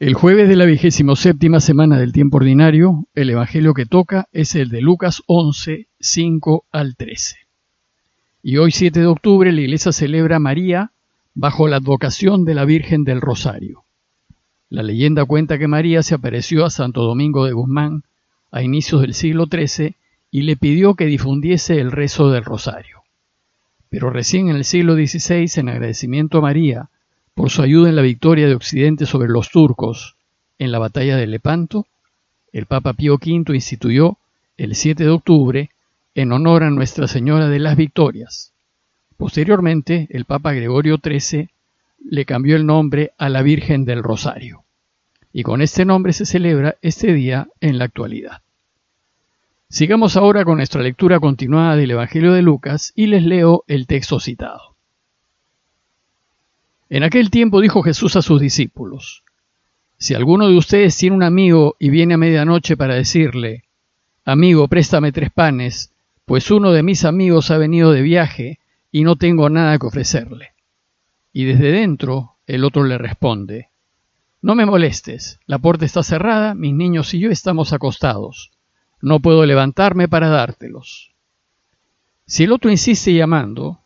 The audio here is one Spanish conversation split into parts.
El jueves de la vigésimo séptima semana del tiempo ordinario, el Evangelio que toca es el de Lucas 11, 5 al 13. Y hoy 7 de octubre la iglesia celebra a María bajo la advocación de la Virgen del Rosario. La leyenda cuenta que María se apareció a Santo Domingo de Guzmán a inicios del siglo XIII y le pidió que difundiese el rezo del Rosario. Pero recién en el siglo XVI, en agradecimiento a María, por su ayuda en la victoria de Occidente sobre los turcos en la batalla de Lepanto, el Papa Pío V instituyó el 7 de octubre en honor a Nuestra Señora de las Victorias. Posteriormente, el Papa Gregorio XIII le cambió el nombre a la Virgen del Rosario, y con este nombre se celebra este día en la actualidad. Sigamos ahora con nuestra lectura continuada del Evangelio de Lucas y les leo el texto citado. En aquel tiempo dijo Jesús a sus discípulos, Si alguno de ustedes tiene un amigo y viene a medianoche para decirle, Amigo, préstame tres panes, pues uno de mis amigos ha venido de viaje y no tengo nada que ofrecerle. Y desde dentro el otro le responde, No me molestes, la puerta está cerrada, mis niños y yo estamos acostados, no puedo levantarme para dártelos. Si el otro insiste llamando,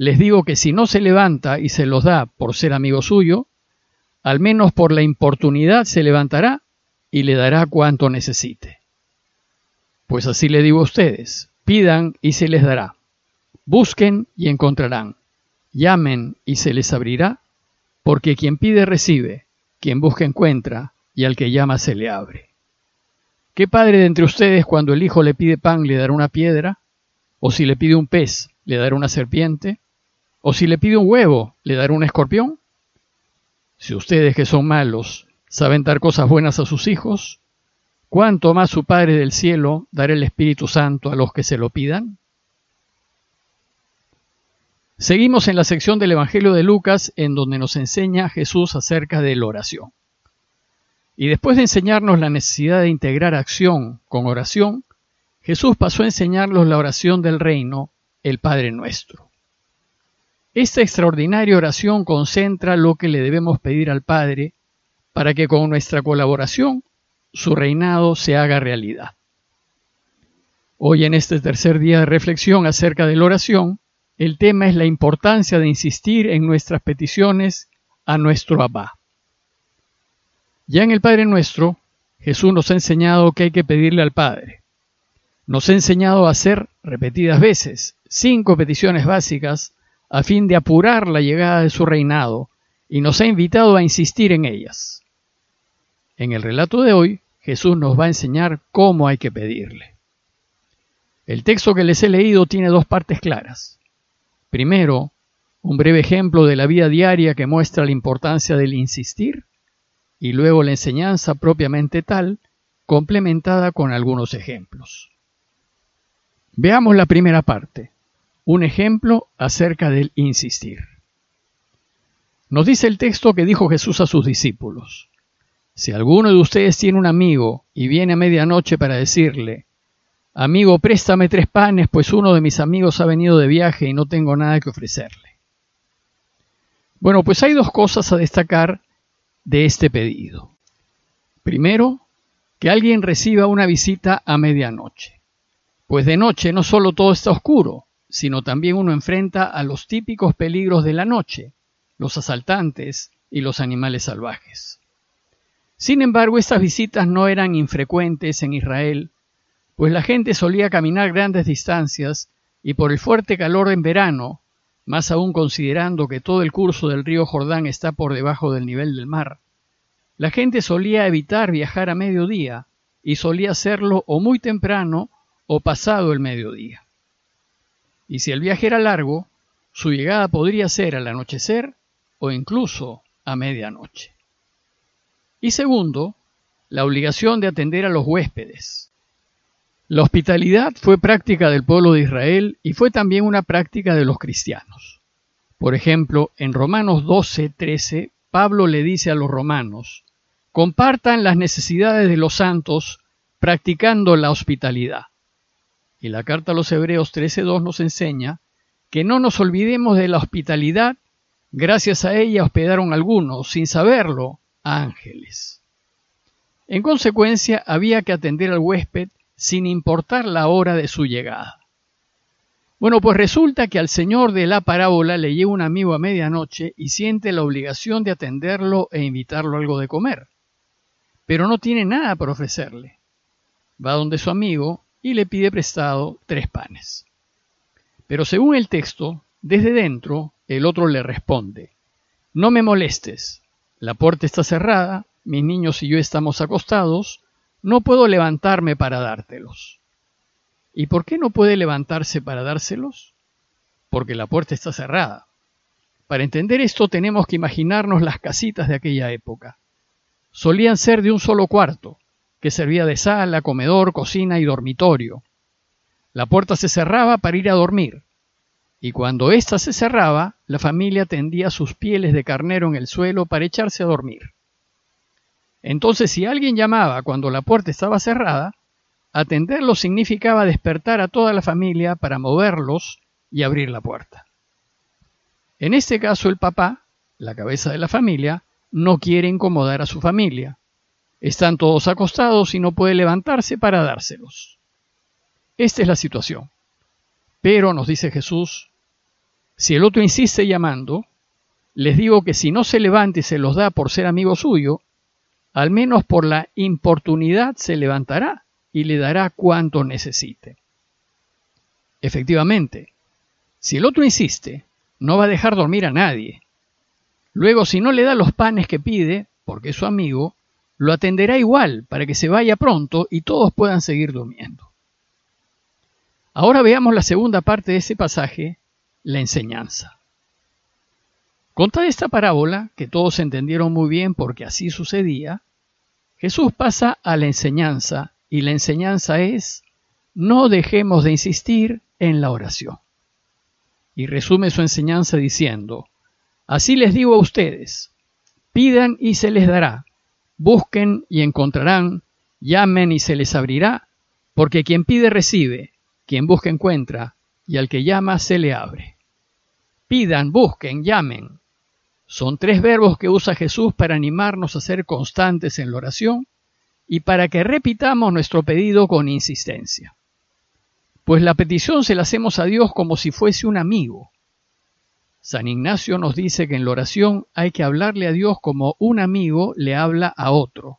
les digo que si no se levanta y se los da por ser amigo suyo, al menos por la importunidad se levantará y le dará cuanto necesite. Pues así le digo a ustedes, pidan y se les dará, busquen y encontrarán, llamen y se les abrirá, porque quien pide recibe, quien busca encuentra, y al que llama se le abre. ¿Qué padre de entre ustedes cuando el hijo le pide pan le dará una piedra? ¿O si le pide un pez le dará una serpiente? ¿O si le pide un huevo, le dará un escorpión? Si ustedes que son malos saben dar cosas buenas a sus hijos, ¿cuánto más su Padre del cielo dará el Espíritu Santo a los que se lo pidan? Seguimos en la sección del Evangelio de Lucas en donde nos enseña Jesús acerca de la oración. Y después de enseñarnos la necesidad de integrar acción con oración, Jesús pasó a enseñarnos la oración del reino, el Padre nuestro. Esta extraordinaria oración concentra lo que le debemos pedir al Padre para que con nuestra colaboración su reinado se haga realidad. Hoy en este tercer día de reflexión acerca de la oración, el tema es la importancia de insistir en nuestras peticiones a nuestro Abba. Ya en el Padre nuestro, Jesús nos ha enseñado que hay que pedirle al Padre. Nos ha enseñado a hacer repetidas veces cinco peticiones básicas a fin de apurar la llegada de su reinado y nos ha invitado a insistir en ellas. En el relato de hoy, Jesús nos va a enseñar cómo hay que pedirle. El texto que les he leído tiene dos partes claras. Primero, un breve ejemplo de la vida diaria que muestra la importancia del insistir, y luego la enseñanza propiamente tal, complementada con algunos ejemplos. Veamos la primera parte, un ejemplo acerca del insistir. Nos dice el texto que dijo Jesús a sus discípulos, si alguno de ustedes tiene un amigo y viene a medianoche para decirle, amigo, préstame tres panes, pues uno de mis amigos ha venido de viaje y no tengo nada que ofrecerle. Bueno, pues hay dos cosas a destacar de este pedido. Primero, que alguien reciba una visita a medianoche, pues de noche no solo todo está oscuro, sino también uno enfrenta a los típicos peligros de la noche, los asaltantes y los animales salvajes. Sin embargo, estas visitas no eran infrecuentes en Israel, pues la gente solía caminar grandes distancias y por el fuerte calor en verano, más aún considerando que todo el curso del río Jordán está por debajo del nivel del mar, la gente solía evitar viajar a mediodía y solía hacerlo o muy temprano o pasado el mediodía y si el viaje era largo, su llegada podría ser al anochecer o incluso a medianoche. Y segundo, la obligación de atender a los huéspedes. La hospitalidad fue práctica del pueblo de Israel y fue también una práctica de los cristianos. Por ejemplo, en Romanos 12, 13, Pablo le dice a los romanos, compartan las necesidades de los santos practicando la hospitalidad. Y la carta a los Hebreos 13.2 nos enseña que no nos olvidemos de la hospitalidad, gracias a ella hospedaron algunos, sin saberlo, ángeles. En consecuencia, había que atender al huésped sin importar la hora de su llegada. Bueno, pues resulta que al señor de la parábola le llega un amigo a medianoche y siente la obligación de atenderlo e invitarlo a algo de comer. Pero no tiene nada para ofrecerle. Va donde su amigo y le pide prestado tres panes. Pero según el texto, desde dentro, el otro le responde, No me molestes, la puerta está cerrada, mis niños y yo estamos acostados, no puedo levantarme para dártelos. ¿Y por qué no puede levantarse para dárselos? Porque la puerta está cerrada. Para entender esto tenemos que imaginarnos las casitas de aquella época. Solían ser de un solo cuarto, que servía de sala, comedor, cocina y dormitorio. La puerta se cerraba para ir a dormir, y cuando ésta se cerraba, la familia tendía sus pieles de carnero en el suelo para echarse a dormir. Entonces, si alguien llamaba cuando la puerta estaba cerrada, atenderlo significaba despertar a toda la familia para moverlos y abrir la puerta. En este caso, el papá, la cabeza de la familia, no quiere incomodar a su familia. Están todos acostados y no puede levantarse para dárselos. Esta es la situación. Pero, nos dice Jesús, si el otro insiste llamando, les digo que si no se levanta y se los da por ser amigo suyo, al menos por la importunidad se levantará y le dará cuanto necesite. Efectivamente, si el otro insiste, no va a dejar dormir a nadie. Luego, si no le da los panes que pide, porque es su amigo, lo atenderá igual para que se vaya pronto y todos puedan seguir durmiendo. Ahora veamos la segunda parte de ese pasaje, la enseñanza. Contada esta parábola, que todos entendieron muy bien porque así sucedía, Jesús pasa a la enseñanza y la enseñanza es, no dejemos de insistir en la oración. Y resume su enseñanza diciendo, así les digo a ustedes, pidan y se les dará, busquen y encontrarán, llamen y se les abrirá, porque quien pide recibe, quien busca encuentra, y al que llama se le abre. Pidan, busquen, llamen. Son tres verbos que usa Jesús para animarnos a ser constantes en la oración y para que repitamos nuestro pedido con insistencia. Pues la petición se la hacemos a Dios como si fuese un amigo. San Ignacio nos dice que en la oración hay que hablarle a Dios como un amigo le habla a otro,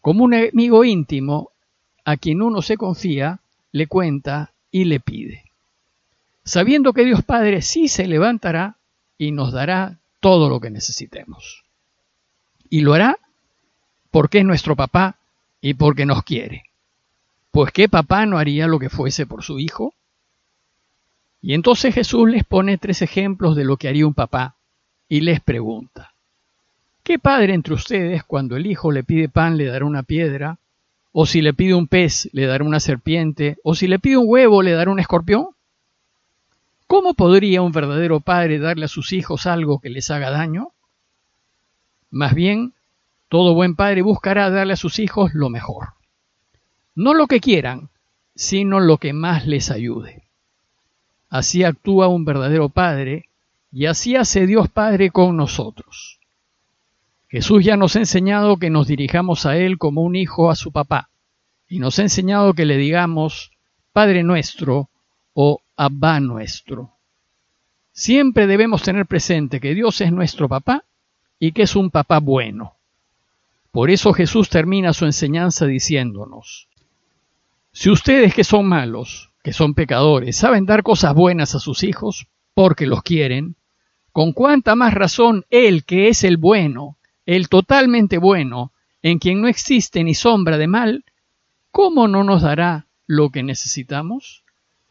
como un amigo íntimo a quien uno se confía, le cuenta y le pide, sabiendo que Dios Padre sí se levantará y nos dará todo lo que necesitemos. Y lo hará porque es nuestro papá y porque nos quiere. Pues ¿qué papá no haría lo que fuese por su hijo? Y entonces Jesús les pone tres ejemplos de lo que haría un papá y les pregunta, ¿qué padre entre ustedes cuando el hijo le pide pan le dará una piedra? ¿O si le pide un pez le dará una serpiente? ¿O si le pide un huevo le dará un escorpión? ¿Cómo podría un verdadero padre darle a sus hijos algo que les haga daño? Más bien, todo buen padre buscará darle a sus hijos lo mejor. No lo que quieran, sino lo que más les ayude. Así actúa un verdadero padre y así hace Dios Padre con nosotros. Jesús ya nos ha enseñado que nos dirijamos a Él como un hijo a su papá y nos ha enseñado que le digamos Padre nuestro o Abba nuestro. Siempre debemos tener presente que Dios es nuestro papá y que es un papá bueno. Por eso Jesús termina su enseñanza diciéndonos, si ustedes que son malos, que son pecadores, saben dar cosas buenas a sus hijos porque los quieren, con cuánta más razón Él que es el bueno, el totalmente bueno, en quien no existe ni sombra de mal, ¿cómo no nos dará lo que necesitamos?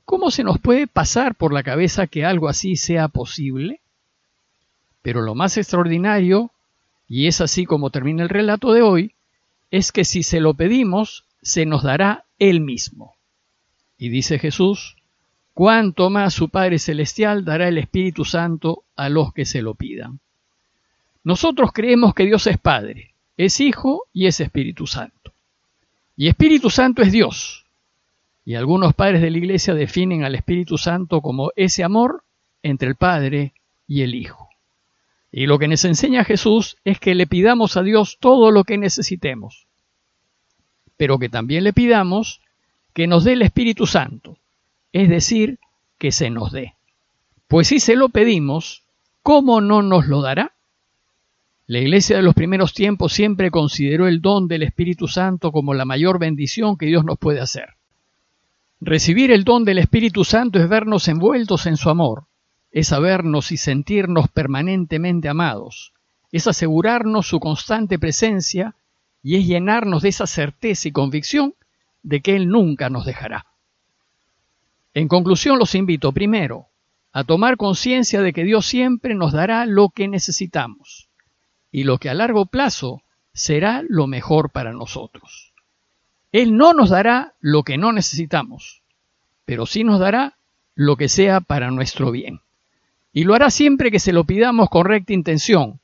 ¿Cómo se nos puede pasar por la cabeza que algo así sea posible? Pero lo más extraordinario, y es así como termina el relato de hoy, es que si se lo pedimos, se nos dará Él mismo. Y dice Jesús, cuánto más su Padre Celestial dará el Espíritu Santo a los que se lo pidan. Nosotros creemos que Dios es Padre, es Hijo y es Espíritu Santo. Y Espíritu Santo es Dios, y algunos padres de la Iglesia definen al Espíritu Santo como ese amor entre el Padre y el Hijo. Y lo que nos enseña Jesús es que le pidamos a Dios todo lo que necesitemos, pero que también le pidamos que nos dé el Espíritu Santo, es decir, que se nos dé. Pues si se lo pedimos, ¿cómo no nos lo dará? La iglesia de los primeros tiempos siempre consideró el don del Espíritu Santo como la mayor bendición que Dios nos puede hacer. Recibir el don del Espíritu Santo es vernos envueltos en su amor, es sabernos y sentirnos permanentemente amados, es asegurarnos su constante presencia y es llenarnos de esa certeza y convicción de que Él nunca nos dejará. En conclusión, los invito primero a tomar conciencia de que Dios siempre nos dará lo que necesitamos y lo que a largo plazo será lo mejor para nosotros. Él no nos dará lo que no necesitamos, pero sí nos dará lo que sea para nuestro bien. Y lo hará siempre que se lo pidamos con recta intención,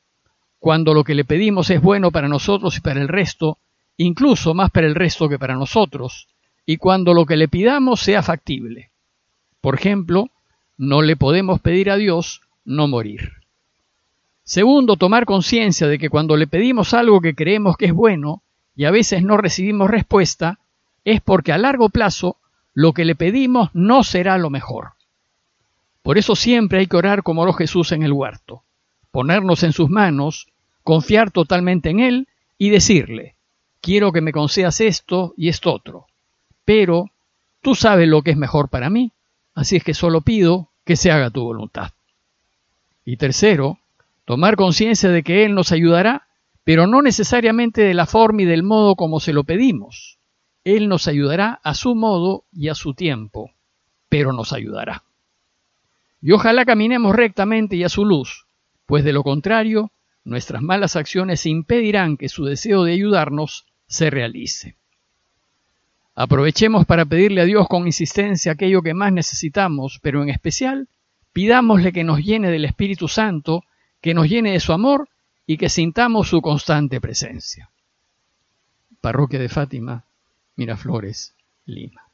cuando lo que le pedimos es bueno para nosotros y para el resto, incluso más para el resto que para nosotros, y cuando lo que le pidamos sea factible. Por ejemplo, no le podemos pedir a Dios no morir. Segundo, tomar conciencia de que cuando le pedimos algo que creemos que es bueno y a veces no recibimos respuesta, es porque a largo plazo lo que le pedimos no será lo mejor. Por eso siempre hay que orar como oró Jesús en el huerto, ponernos en sus manos, confiar totalmente en Él y decirle, quiero que me concedas esto y esto otro, pero tú sabes lo que es mejor para mí, así es que solo pido que se haga tu voluntad. Y tercero, tomar conciencia de que Él nos ayudará, pero no necesariamente de la forma y del modo como se lo pedimos. Él nos ayudará a su modo y a su tiempo, pero nos ayudará y ojalá caminemos rectamente y a su luz, pues de lo contrario, nuestras malas acciones impedirán que su deseo de ayudarnos se realice. Aprovechemos para pedirle a Dios con insistencia aquello que más necesitamos, pero en especial pidámosle que nos llene del Espíritu Santo, que nos llene de su amor y que sintamos su constante presencia. Parroquia de Fátima, Miraflores, Lima.